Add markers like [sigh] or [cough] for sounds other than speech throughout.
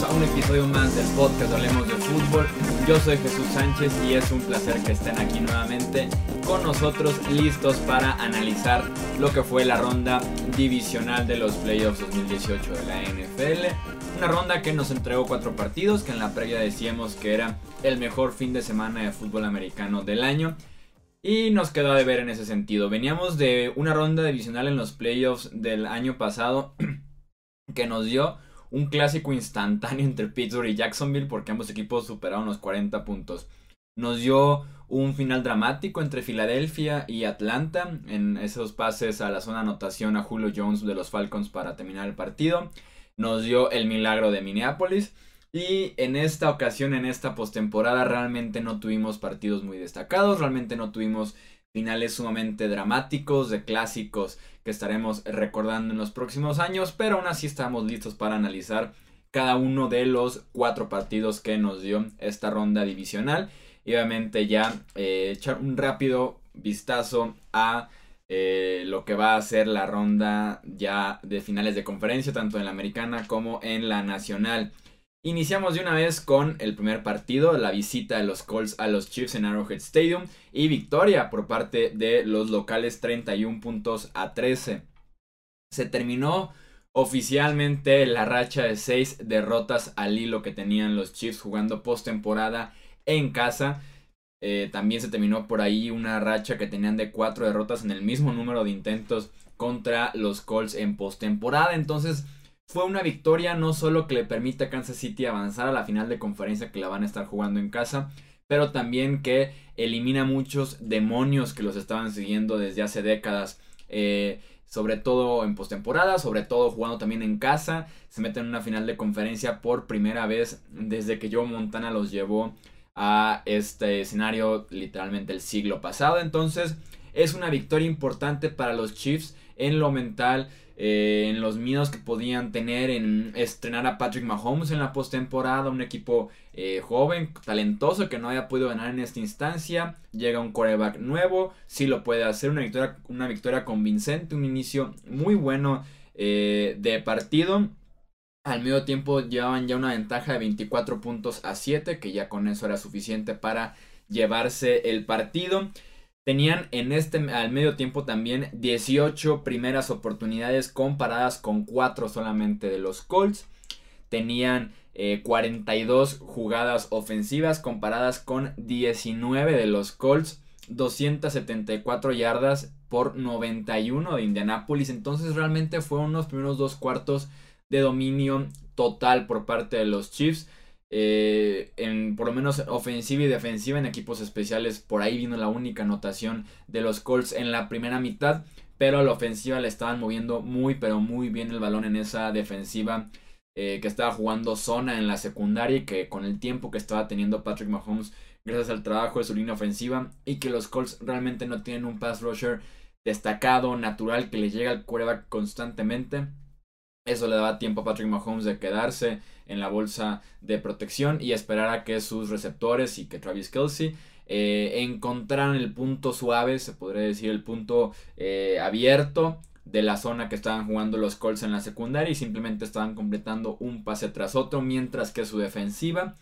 a un episodio más del podcast Hablemos de Fútbol. Yo soy Jesús Sánchez y es un placer que estén aquí nuevamente con nosotros listos para analizar lo que fue la ronda divisional de los playoffs 2018 de la NFL. Una ronda que nos entregó cuatro partidos, que en la previa decíamos que era el mejor fin de semana de fútbol americano del año. Y nos quedó de ver en ese sentido. Veníamos de una ronda divisional en los playoffs del año pasado [clears throat] que nos dio un clásico instantáneo [laughs] entre Pittsburgh y Jacksonville porque ambos equipos superaron los 40 puntos. Nos dio un final dramático entre Filadelfia y Atlanta en esos pases a la zona anotación a Julio Jones de los Falcons para terminar el partido. Nos dio el milagro de Minneapolis. Y en esta ocasión, en esta postemporada, realmente no tuvimos partidos muy destacados, realmente no tuvimos finales sumamente dramáticos, de clásicos que estaremos recordando en los próximos años, pero aún así estamos listos para analizar cada uno de los cuatro partidos que nos dio esta ronda divisional y obviamente ya eh, echar un rápido vistazo a eh, lo que va a ser la ronda ya de finales de conferencia, tanto en la americana como en la nacional. Iniciamos de una vez con el primer partido, la visita de los Colts a los Chiefs en Arrowhead Stadium y victoria por parte de los locales 31 puntos a 13. Se terminó oficialmente la racha de 6 derrotas al hilo que tenían los Chiefs jugando postemporada en casa. Eh, también se terminó por ahí una racha que tenían de 4 derrotas en el mismo número de intentos contra los Colts en postemporada. Entonces fue una victoria no solo que le permite a Kansas City avanzar a la final de conferencia que la van a estar jugando en casa, pero también que elimina muchos demonios que los estaban siguiendo desde hace décadas. Eh, sobre todo en postemporada, sobre todo jugando también en casa. Se meten en una final de conferencia por primera vez desde que Joe Montana los llevó a este escenario literalmente el siglo pasado. Entonces es una victoria importante para los Chiefs en lo mental, eh, en los miedos que podían tener en estrenar a Patrick Mahomes en la postemporada, un equipo eh, joven, talentoso que no haya podido ganar en esta instancia, llega un quarterback nuevo, sí lo puede hacer, una victoria, una victoria convincente, un inicio muy bueno eh, de partido. Al medio tiempo llevaban ya una ventaja de 24 puntos a 7, que ya con eso era suficiente para llevarse el partido. Tenían en este al medio tiempo también 18 primeras oportunidades comparadas con 4 solamente de los Colts. Tenían 42 eh, jugadas ofensivas comparadas con 19 de los Colts. 274 yardas por 91 de Indianapolis. Entonces realmente fueron unos primeros dos cuartos de dominio total por parte de los Chiefs. Eh, en por lo menos ofensiva y defensiva en equipos especiales. Por ahí vino la única anotación de los Colts en la primera mitad. Pero a la ofensiva le estaban moviendo muy pero muy bien el balón en esa defensiva. Eh, que estaba jugando zona en la secundaria y que con el tiempo que estaba teniendo Patrick Mahomes gracias al trabajo de su línea ofensiva y que los Colts realmente no tienen un pass rusher destacado, natural, que les llega al quarterback constantemente. Eso le daba tiempo a Patrick Mahomes de quedarse en la bolsa de protección y esperar a que sus receptores y que Travis Kelsey eh, encontraran el punto suave, se podría decir el punto eh, abierto de la zona que estaban jugando los Colts en la secundaria y simplemente estaban completando un pase tras otro mientras que su defensiva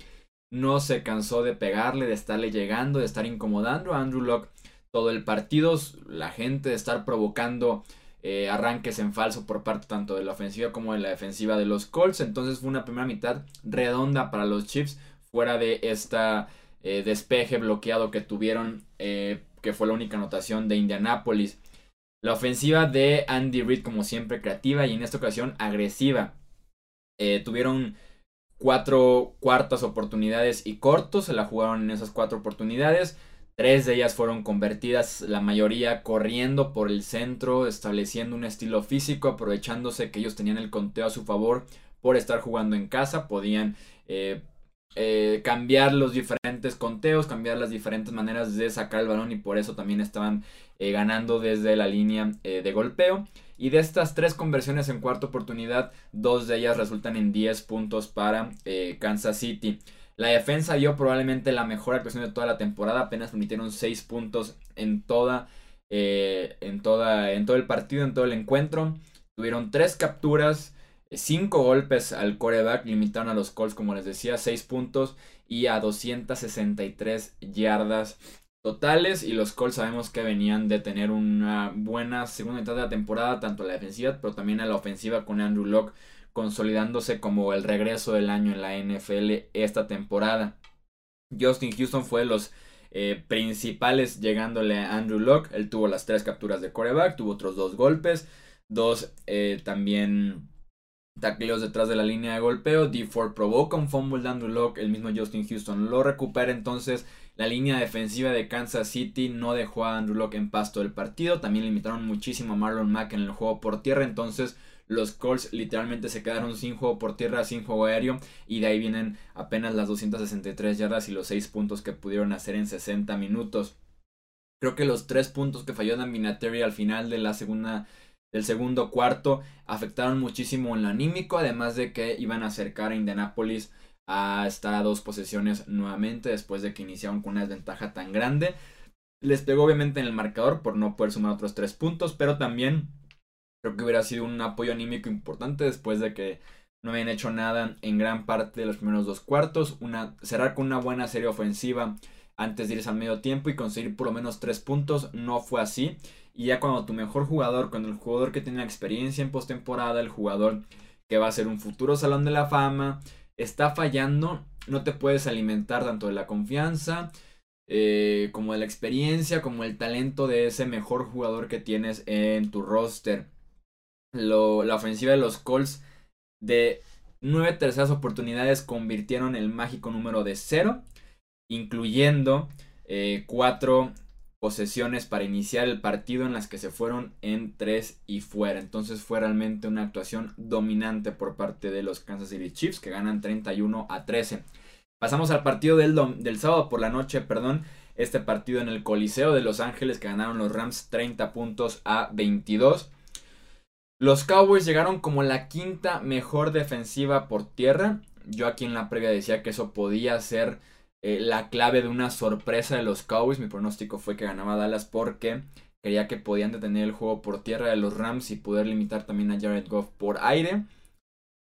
no se cansó de pegarle, de estarle llegando, de estar incomodando a Andrew Locke todo el partido, la gente de estar provocando eh, arranques en falso por parte tanto de la ofensiva como de la defensiva de los Colts. Entonces fue una primera mitad redonda para los Chiefs fuera de esta eh, despeje bloqueado que tuvieron, eh, que fue la única anotación de Indianapolis. La ofensiva de Andy Reid como siempre creativa y en esta ocasión agresiva. tuvieron cuatro cuartas oportunidades y cortos, se la jugaron en esas cuatro oportunidades. Tres de ellas fueron convertidas, la mayoría corriendo por el centro, estableciendo un estilo físico, aprovechándose que ellos tenían el conteo a su favor por estar jugando en casa, podían eh, eh, cambiar los diferentes conteos, cambiar las diferentes maneras de sacar el balón y por eso también estaban eh, ganando desde la línea de golpeo. Y de estas tres conversiones en cuarta oportunidad, dos de ellas resultan en 10 puntos para Kansas City. La defensa dio probablemente la mejor actuación de toda la temporada. Apenas permitieron 6 puntos en toda, eh, en toda. en todo el partido, en todo el encuentro. Tuvieron 3 capturas. 5 golpes al coreback, limitaron a los Colts, como les decía, 6 puntos y a 263 yardas totales. Y los Colts sabemos que venían de tener una buena segunda mitad de la temporada, tanto a la defensiva, pero también a la ofensiva con Andrew Locke consolidándose como el regreso del año en la NFL esta temporada. Justin Houston fue de los eh, principales llegándole a Andrew Locke. Él tuvo las tres capturas de coreback, tuvo otros dos golpes, dos eh, también tacleos detrás de la línea de golpeo. D Ford provoca un fumble de Andrew Locke, el mismo Justin Houston lo recupera entonces. La línea defensiva de Kansas City no dejó a Andrew Locke en pasto del partido. También limitaron muchísimo a Marlon Mack en el juego por tierra. Entonces los Colts literalmente se quedaron sin juego por tierra, sin juego aéreo. Y de ahí vienen apenas las 263 yardas y los 6 puntos que pudieron hacer en 60 minutos. Creo que los 3 puntos que falló Dan al final del segundo cuarto afectaron muchísimo en lo anímico, además de que iban a acercar a Indianapolis a estar a dos posesiones nuevamente después de que iniciaron con una desventaja tan grande. Les pegó obviamente en el marcador por no poder sumar otros tres puntos, pero también Creo que hubiera sido un apoyo anímico importante después de que no habían hecho nada en gran parte de los primeros dos cuartos. Una, cerrar con una buena serie ofensiva antes de irse al medio tiempo y conseguir por lo menos tres puntos. No fue así. Y ya cuando tu mejor jugador, cuando el jugador que tiene experiencia en postemporada, el jugador que va a ser un futuro salón de la fama, está fallando, no te puedes alimentar tanto de la confianza eh, como de la experiencia, como el talento de ese mejor jugador que tienes en tu roster la ofensiva de los Colts de nueve terceras oportunidades convirtieron el mágico número de cero, incluyendo eh, cuatro posesiones para iniciar el partido en las que se fueron en tres y fuera. Entonces fue realmente una actuación dominante por parte de los Kansas City Chiefs que ganan 31 a 13. Pasamos al partido del, del sábado por la noche, perdón. Este partido en el Coliseo de Los Ángeles que ganaron los Rams 30 puntos a 22. Los Cowboys llegaron como la quinta mejor defensiva por tierra. Yo aquí en la previa decía que eso podía ser eh, la clave de una sorpresa de los Cowboys. Mi pronóstico fue que ganaba Dallas porque creía que podían detener el juego por tierra de los Rams y poder limitar también a Jared Goff por aire.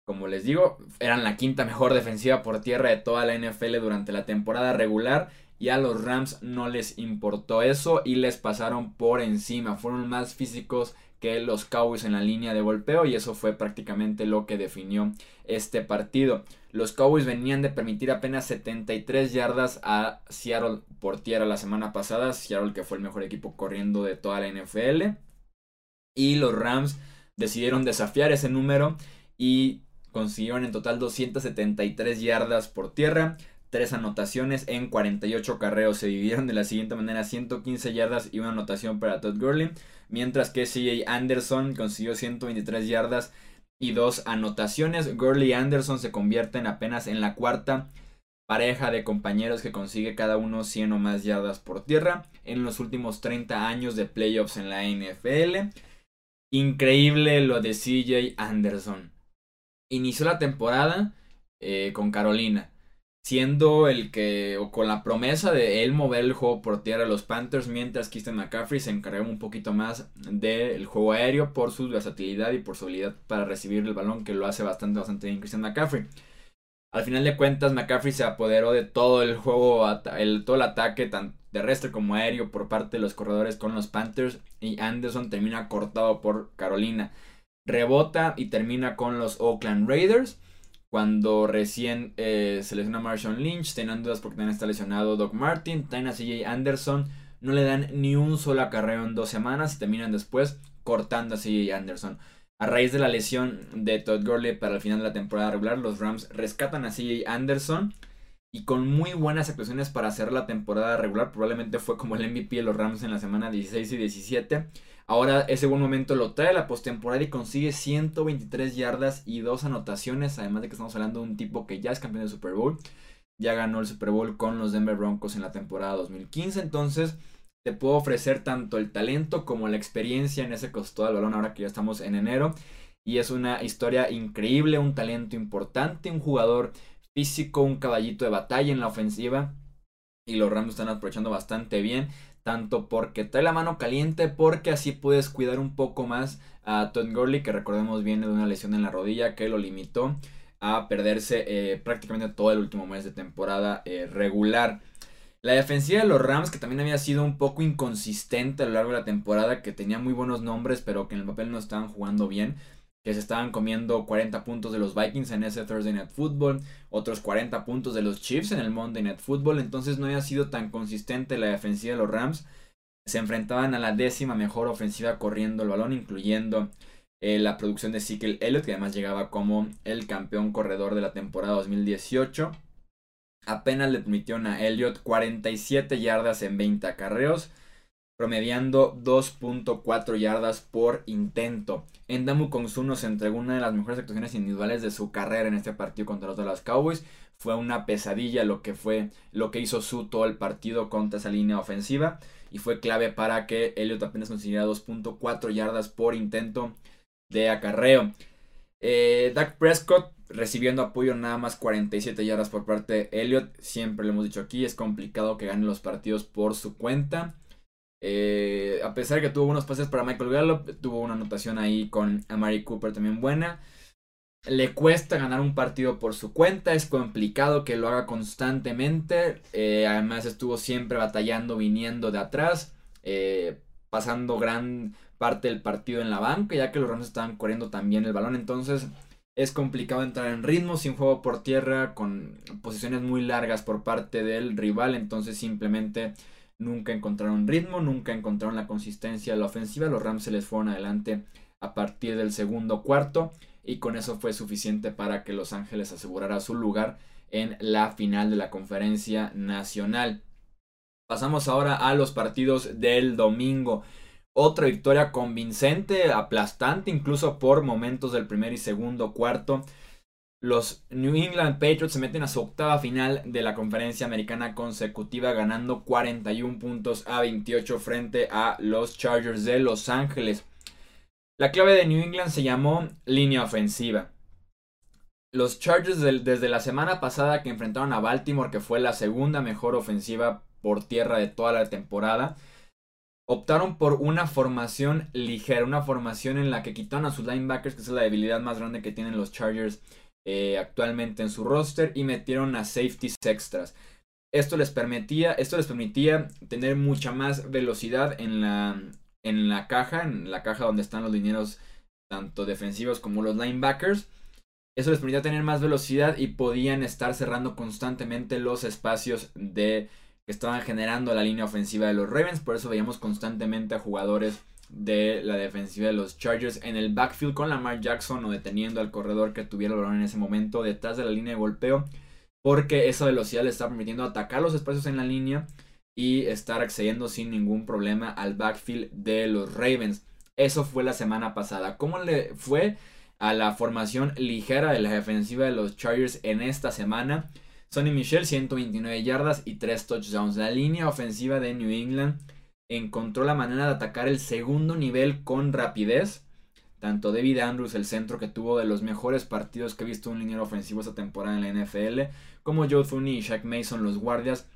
Como les digo, eran la quinta mejor defensiva por tierra de toda la NFL durante la temporada regular y a los Rams no les importó eso y les pasaron por encima. Fueron más físicos que los Cowboys en la línea de golpeo y eso fue prácticamente lo que definió este partido. Los Cowboys venían de permitir apenas 73 yardas a Seattle por tierra la semana pasada, Seattle que fue el mejor equipo corriendo de toda la NFL y los Rams decidieron desafiar ese número y consiguieron en total 273 yardas por tierra, tres anotaciones en 48 carreos. Se dividieron de la siguiente manera: 115 yardas y una anotación para Todd Gurley mientras que CJ Anderson consiguió 123 yardas y dos anotaciones. Gurley y Anderson se convierten apenas en la cuarta pareja de compañeros que consigue cada uno 100 o más yardas por tierra en los últimos 30 años de playoffs en la NFL. Increíble lo de CJ Anderson. Inició la temporada eh, con Carolina siendo el que, o con la promesa de él mover el juego por tierra a los Panthers, mientras Christian McCaffrey se encargaba un poquito más del juego aéreo por su versatilidad y por su habilidad para recibir el balón, que lo hace bastante, bastante bien Christian McCaffrey. Al final de cuentas, McCaffrey se apoderó de todo el juego, el, todo el ataque, tanto terrestre como aéreo, por parte de los corredores con los Panthers, y Anderson termina cortado por Carolina. Rebota y termina con los Oakland Raiders cuando recién eh, se lesiona Marshawn Lynch, tenían dudas porque también está lesionado Doc Martin, tienen a CJ Anderson, no le dan ni un solo acarreo en dos semanas y terminan después cortando a CJ Anderson. A raíz de la lesión de Todd Gurley para el final de la temporada regular, los Rams rescatan a CJ Anderson y con muy buenas actuaciones para hacer la temporada regular, probablemente fue como el MVP de los Rams en la semana 16 y 17 Ahora ese buen momento lo trae a la postemporada y consigue 123 yardas y dos anotaciones. Además de que estamos hablando de un tipo que ya es campeón del Super Bowl. Ya ganó el Super Bowl con los Denver Broncos en la temporada 2015. Entonces te puedo ofrecer tanto el talento como la experiencia en ese costado del balón ahora que ya estamos en enero. Y es una historia increíble, un talento importante, un jugador físico, un caballito de batalla en la ofensiva. Y los Rams están aprovechando bastante bien tanto porque trae la mano caliente, porque así puedes cuidar un poco más a Todd Gurley, que recordemos viene de una lesión en la rodilla que lo limitó a perderse eh, prácticamente todo el último mes de temporada eh, regular. La defensiva de los Rams, que también había sido un poco inconsistente a lo largo de la temporada, que tenía muy buenos nombres, pero que en el papel no estaban jugando bien, que se estaban comiendo 40 puntos de los Vikings en ese Thursday Night Football, otros 40 puntos de los Chiefs en el Monday Night Football, entonces no había sido tan consistente la defensiva de los Rams. Se enfrentaban a la décima mejor ofensiva corriendo el balón, incluyendo eh, la producción de Ezekiel Elliott, que además llegaba como el campeón corredor de la temporada 2018. Apenas le permitieron a Elliott 47 yardas en 20 acarreos promediando 2.4 yardas por intento. Endamu Kongsu nos entregó una de las mejores actuaciones individuales de su carrera en este partido contra los Dallas Cowboys. Fue una pesadilla lo que fue lo que hizo su todo el partido contra esa línea ofensiva y fue clave para que Elliot apenas consiguiera 2.4 yardas por intento de acarreo. Eh, Dak Prescott recibiendo apoyo nada más 47 yardas por parte de Elliot. Siempre lo hemos dicho aquí, es complicado que gane los partidos por su cuenta. Eh, a pesar de que tuvo unos pases para Michael Gallup, tuvo una anotación ahí con Amari Cooper también buena. Le cuesta ganar un partido por su cuenta, es complicado que lo haga constantemente. Eh, además estuvo siempre batallando, viniendo de atrás, eh, pasando gran parte del partido en la banca, ya que los Rams estaban corriendo también el balón. Entonces es complicado entrar en ritmo sin juego por tierra, con posiciones muy largas por parte del rival. Entonces simplemente nunca encontraron ritmo, nunca encontraron la consistencia de la ofensiva. Los Rams se les fueron adelante a partir del segundo cuarto y con eso fue suficiente para que Los Ángeles asegurara su lugar en la final de la conferencia nacional. Pasamos ahora a los partidos del domingo. Otra victoria convincente, aplastante incluso por momentos del primer y segundo cuarto. Los New England Patriots se meten a su octava final de la conferencia americana consecutiva ganando 41 puntos a 28 frente a los Chargers de Los Ángeles. La clave de New England se llamó línea ofensiva. Los Chargers desde la semana pasada que enfrentaron a Baltimore, que fue la segunda mejor ofensiva por tierra de toda la temporada, optaron por una formación ligera, una formación en la que quitaron a sus linebackers, que es la debilidad más grande que tienen los Chargers eh, actualmente en su roster y metieron a safeties extras. Esto les permitía, esto les permitía tener mucha más velocidad en la, en la caja, en la caja donde están los dineros tanto defensivos como los linebackers. Eso les permitía tener más velocidad y podían estar cerrando constantemente los espacios de que estaban generando la línea ofensiva de los Ravens. Por eso veíamos constantemente a jugadores de la defensiva de los Chargers en el backfield con Lamar Jackson o deteniendo al corredor que tuviera el balón en ese momento detrás de la línea de golpeo porque esa velocidad le está permitiendo atacar los espacios en la línea y estar accediendo sin ningún problema al backfield de los Ravens. Eso fue la semana pasada. ¿Cómo le fue a la formación ligera de la defensiva de los Chargers en esta semana? Sonny Michel 129 yardas y 3 touchdowns. La línea ofensiva de New England encontró la manera de atacar el segundo nivel con rapidez. Tanto David Andrews, el centro que tuvo de los mejores partidos que he visto un liniero ofensivo esta temporada en la NFL, como Joe Thuney y Shaq Mason, los guardias,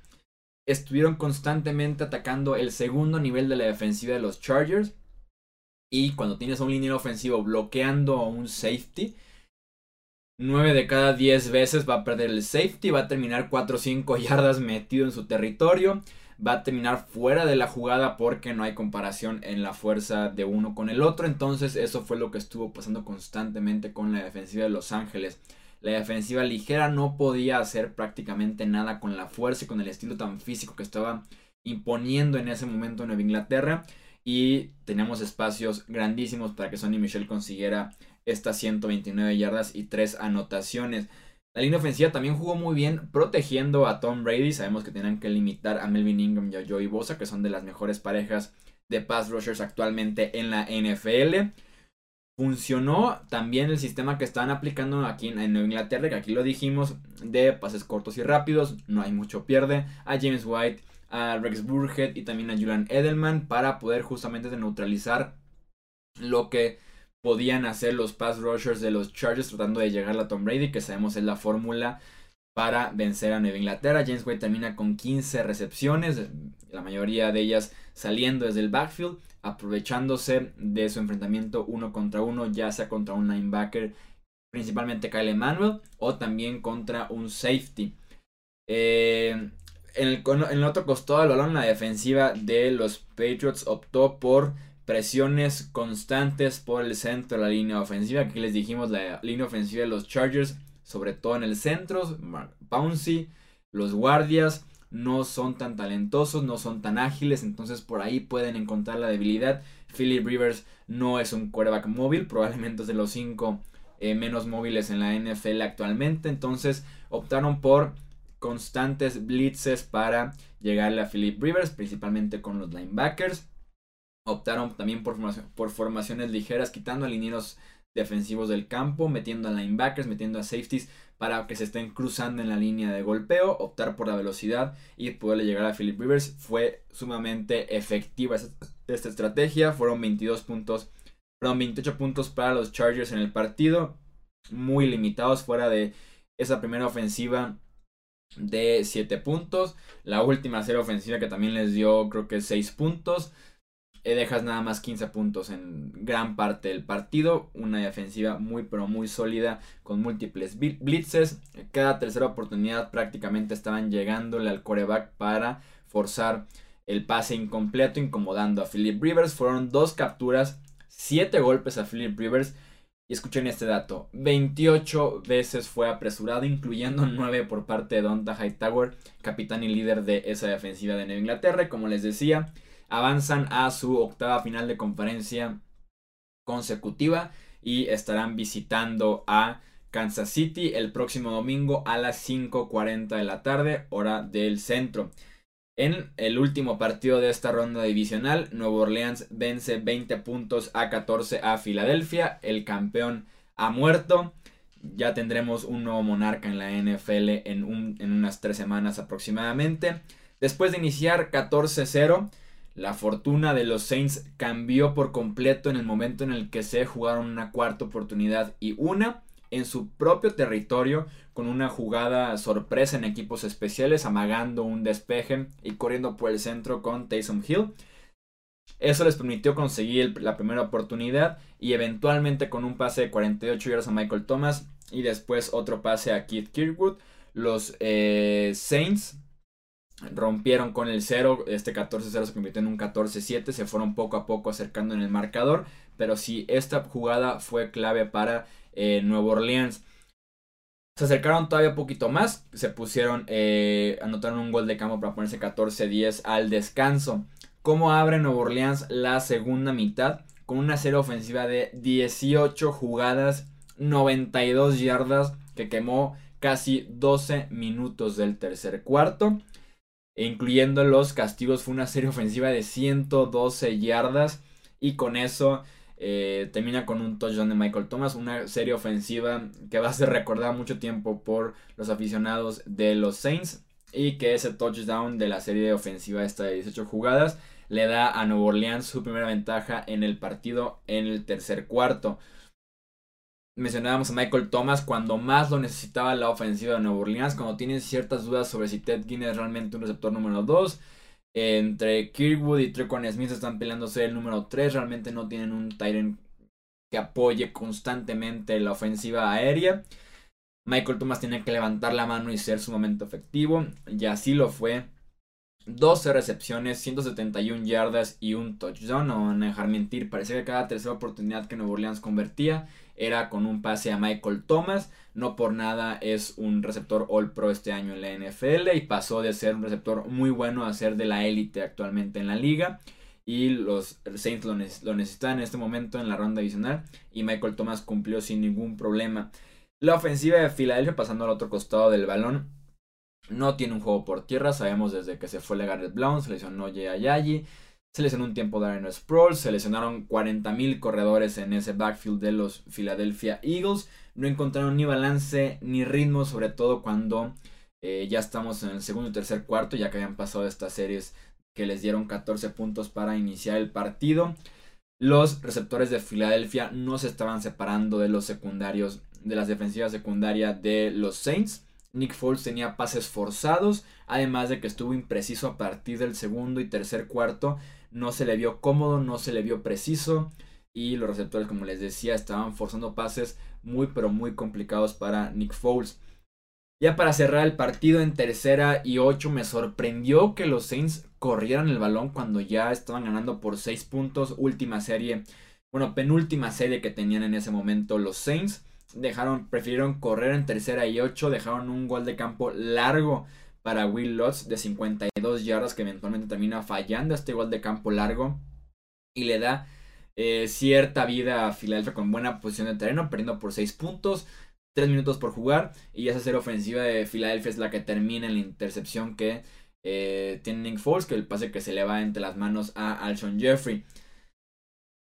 estuvieron constantemente atacando el segundo nivel de la defensiva de los Chargers. Y cuando tienes un liniero ofensivo bloqueando a un safety, 9 de cada 10 veces va a perder el safety, va a terminar 4 o 5 [laughs] yardas metido en su territorio va a terminar fuera de la jugada porque no hay comparación en la fuerza de uno con el otro. Entonces eso fue lo que estuvo pasando constantemente con la defensiva de Los Ángeles. La defensiva ligera no podía hacer prácticamente nada con la fuerza y con el estilo tan físico que estaba imponiendo en ese momento en Nueva Inglaterra. Y teníamos espacios grandísimos para que Sonny Michel consiguiera estas 129 yardas y 3 anotaciones. La línea ofensiva también jugó muy bien protegiendo a Tom Brady. Sabemos que tenían que limitar a Melvin Ingram y a Joey Bosa, que son de las mejores parejas de pass rushers actualmente en la NFL. Funcionó también el sistema que están aplicando aquí en Inglaterra, que aquí lo dijimos, de pases cortos y rápidos. No hay mucho pierde. A James White, a Rex Burhead y también a Julian Edelman para poder justamente neutralizar lo que podían hacer los pass rushers de los Chargers tratando de llegar a Tom Brady, que sabemos es la fórmula para vencer a Nueva Inglaterra. James White termina con 15 recepciones, la mayoría de ellas saliendo desde el backfield, aprovechándose de su enfrentamiento uno contra uno, ya sea contra un linebacker, principalmente Kyle Emanuel, o también contra un safety. Eh, en, el, en otro costado del balón, la defensiva de los Patriots optó por presiones constantes por el centro de la línea ofensiva. Aquí les dijimos la línea ofensiva de los Chargers, sobre todo en el centro. Bouncy, los guardias no son tan talentosos, no son tan ágiles, entonces por ahí pueden encontrar la debilidad. Philip Rivers no es un quarterback móvil, probablemente es de los cinco eh, menos móviles en la NFL actualmente, entonces optaron por constantes blitzes para llegarle a Philip Rivers, principalmente con los linebackers. Optaron también por, por formaciones ligeras, quitando alineos defensivos del campo, metiendo a linebackers, metiendo a safeties para que se estén cruzando en la línea de golpeo, optar por la velocidad y poderle llegar a Philip Rivers. Fue sumamente efectiva esta, estrategia. Fueron 22 puntos, fueron 28 puntos para los Chargers en el partido. Muy limitados fuera de esa primera ofensiva de 7 puntos. La última serie ofensiva que también les dio creo que 6 puntos. Eh, dejas nada más 15 puntos en gran parte del partido. Una defensiva muy pero muy sólida con múltiples blitzes. Cada tercera oportunidad prácticamente estaban llegándole al coreback para forzar el pase incompleto, incomodando a Philip Rivers. Fueron dos capturas, 7 golpes a Philip Rivers. Y escuchen este dato, 28 veces fue apresurado, incluyendo 9 por parte de Donta Hightower, capitán y líder de esa defensiva de Nueva Inglaterra. Como les decía, avanzan a su octava final de conferencia consecutiva y estarán visitando a Kansas City el próximo domingo a las 5.40 de la tarde, hora del centro. En el último partido de esta ronda divisional, Nuevo Orleans vence 20 puntos a 14 a Filadelfia. El campeón ha muerto. Ya tendremos un nuevo monarca en la NFL en, en unas tres semanas aproximadamente. Después de iniciar 14-0, la fortuna de los Saints cambió por completo en el momento en el que se jugaron una cuarta oportunidad y una en su propio territorio con una jugada sorpresa en equipos especiales, amagando un despeje y corriendo por el centro con Taysom Hill. Eso les permitió conseguir la primera oportunidad y eventualmente con un pase de 48 yardas a Michael Thomas y después otro pase a Keith Kirkwood. Los eh, Saints rompieron con el 0, este 14-0 se convirtió en un 14-7, se fueron poco a poco acercando en el marcador, pero sí, esta jugada fue clave para eh, Nuevo Orleans. Se acercaron todavía un poquito más, se pusieron, eh, anotaron un gol de campo para ponerse 14-10 al descanso. ¿Cómo abre Nuevo Orleans la segunda mitad? Con una serie ofensiva de 18 jugadas, 92 yardas, que quemó casi 12 minutos del tercer cuarto incluyendo los castigos, fue una serie ofensiva de 112 yardas. Y con eso eh, termina con un touchdown de Michael Thomas, una serie ofensiva que va a ser recordada mucho tiempo por los aficionados de los Saints. Y que ese touchdown de la serie ofensiva esta de 18 jugadas le da a Nuevo Orleans su primera ventaja en el partido en el tercer cuarto mencionábamos a Michael Thomas cuando más lo necesitaba la ofensiva de Nueva Orleans, cuando tienen ciertas dudas sobre si Ted Ginn es realmente un receptor número 2. Entre Kirkwood y Trequan Smith están peleándose el número 3, realmente no tienen un Tyrant que apoye constantemente la ofensiva aérea. Michael Thomas tiene que levantar la mano y ser sumamente efectivo, y así lo fue. 12 recepciones, 171 yardas y un touchdown. No van a dejar mentir. Parecía que cada tercera oportunidad que Nuevo Orleans convertía era con un pase a Michael Thomas. No por nada es un receptor All Pro este año en la NFL y pasó de ser un receptor muy bueno a ser de la élite actualmente en la liga. Y los Saints lo, necesitan en este momento en la ronda adicional y Michael Thomas cumplió sin ningún problema. La ofensiva de Filadelfia pasando al otro costado del balón no tiene un juego por tierra, sabemos desde que se fue Garrett Blount, se lesionó Jay Ayayi, se lesionó un tiempo Darren Sproul, se lesionaron 40.000 corredores en ese backfield de los Philadelphia Eagles. No encontraron ni balance ni ritmo, sobre todo cuando eh, ya estamos en el segundo y tercer cuarto, ya que habían pasado estas series que les dieron 14 puntos para iniciar el partido. Los receptores de Filadelfia no se estaban separando de los secundarios, de las defensivas secundarias de los Saints. Nick Foles tenía pases forzados, además de que estuvo impreciso a partir del segundo y tercer cuarto. No se le vio cómodo, no se le vio preciso. Y los receptores, como les decía, estaban forzando pases muy pero muy complicados para Nick Foles. Ya para cerrar el partido en tercera y ocho me sorprendió que los Saints corrieran el balón cuando ya estaban ganando por seis puntos. Última serie, bueno, penúltima serie que tenían en ese momento los Saints. Dejaron, prefirieron correr en tercera y ocho, dejaron un gol de campo largo para Will Lutz de 52 yardas que eventualmente termina fallando este gol de campo largo y le da eh, cierta vida a Filadelfia con buena posición de terreno, perdiendo por 6 puntos. 3 minutos por jugar. Y esa serie ofensiva de Filadelfia es la que termina en la intercepción que eh, tiene Nick Foles, que el pase que se le va entre las manos a Alshon Jeffrey.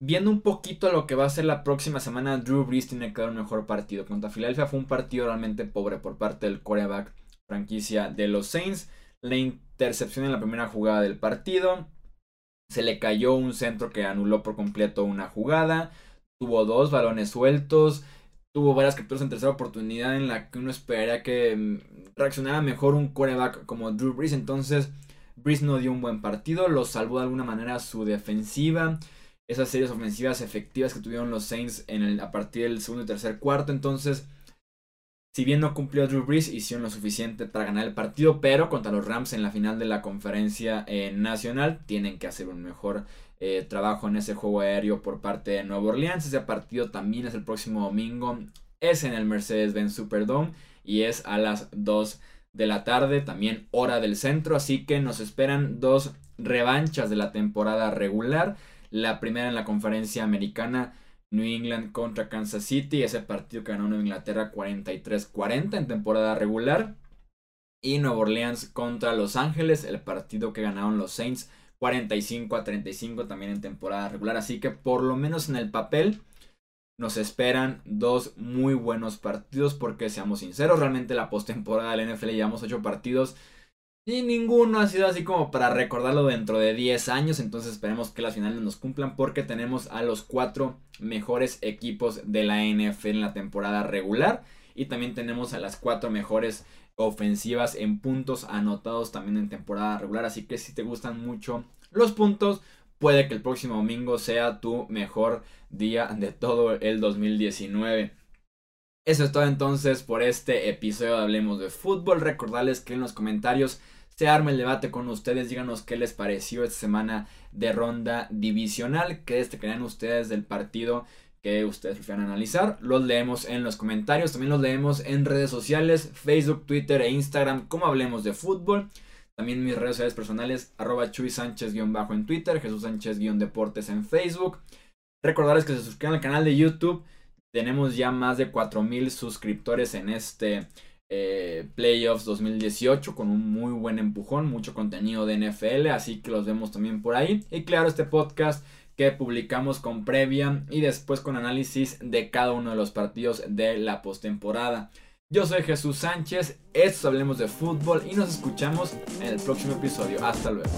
Viendo un poquito lo que va a ser la próxima semana, Drew Brees tiene que dar un mejor partido. Contra Filadelfia fue un partido realmente pobre por parte del quarterback franquicia de los Saints. La intercepción en la primera jugada del partido. Se le cayó un centro que anuló por completo una jugada. Tuvo dos balones sueltos tuvo varias capturas en tercera oportunidad en la que uno esperaría que mm, reaccionara mejor un quarterback como Drew Brees. Entonces, Brees no dio un buen partido, lo salvó de alguna manera su defensiva. Esas series ofensivas efectivas que tuvieron los Saints en a partir del segundo y tercer cuarto. Entonces, si bien no cumplió Drew Brees, hicieron lo suficiente para ganar el partido, pero contra los Rams en la final de la conferencia eh, nacional tienen que hacer un mejor eh, trabajo en ese juego aéreo por parte de Nueva Orleans. Ese partido también es el próximo domingo. Es en el Mercedes-Benz Superdome y es a las 2 de la tarde, también hora del centro. Así que nos esperan dos revanchas de la temporada regular. La primera en la conferencia americana. New England contra Kansas City, ese partido que ganó Nueva Inglaterra 43-40 en temporada regular. Y Nueva Orleans contra Los Ángeles, el partido que ganaron los Saints 45 a 35 también en temporada regular. Así que por lo menos en el papel nos esperan dos muy buenos partidos porque seamos sinceros, realmente la postemporada del NFL llevamos 8 partidos y ninguno ha sido así como para recordarlo dentro de 10 años, entonces esperemos que las finales nos cumplan porque tenemos a los cuatro mejores equipos de la NFL en la temporada regular y también tenemos a las cuatro mejores ofensivas en puntos anotados también en temporada regular. Así que si te gustan mucho los puntos, puede que el próximo domingo sea tu mejor día de todo el 2019. Eso es todo entonces por este episodio de Hablemos de Fútbol. Recordarles que en los comentarios se arme el debate con ustedes. Díganos qué les pareció esta semana de ronda divisional. ¿Qué crean ustedes del partido que ustedes prefieran analizar. Los leemos en los comentarios, también los leemos en redes sociales, Facebook, Twitter e Instagram, como hablemos de fútbol. También mis redes sociales personales, arroba Chuy Sánchez-bajo en Twitter, Jesús Sánchez-deportes en Facebook. Recordarles que se suscriban al canal de YouTube. Tenemos ya más de 4000 suscriptores en este eh, Playoffs 2018 con un muy buen empujón, mucho contenido de NFL, así que los vemos también por ahí. Y claro, este podcast que publicamos con previa y después con análisis de cada uno de los partidos de la postemporada. Yo soy Jesús Sánchez, esto hablemos de fútbol y nos escuchamos en el próximo episodio. Hasta luego.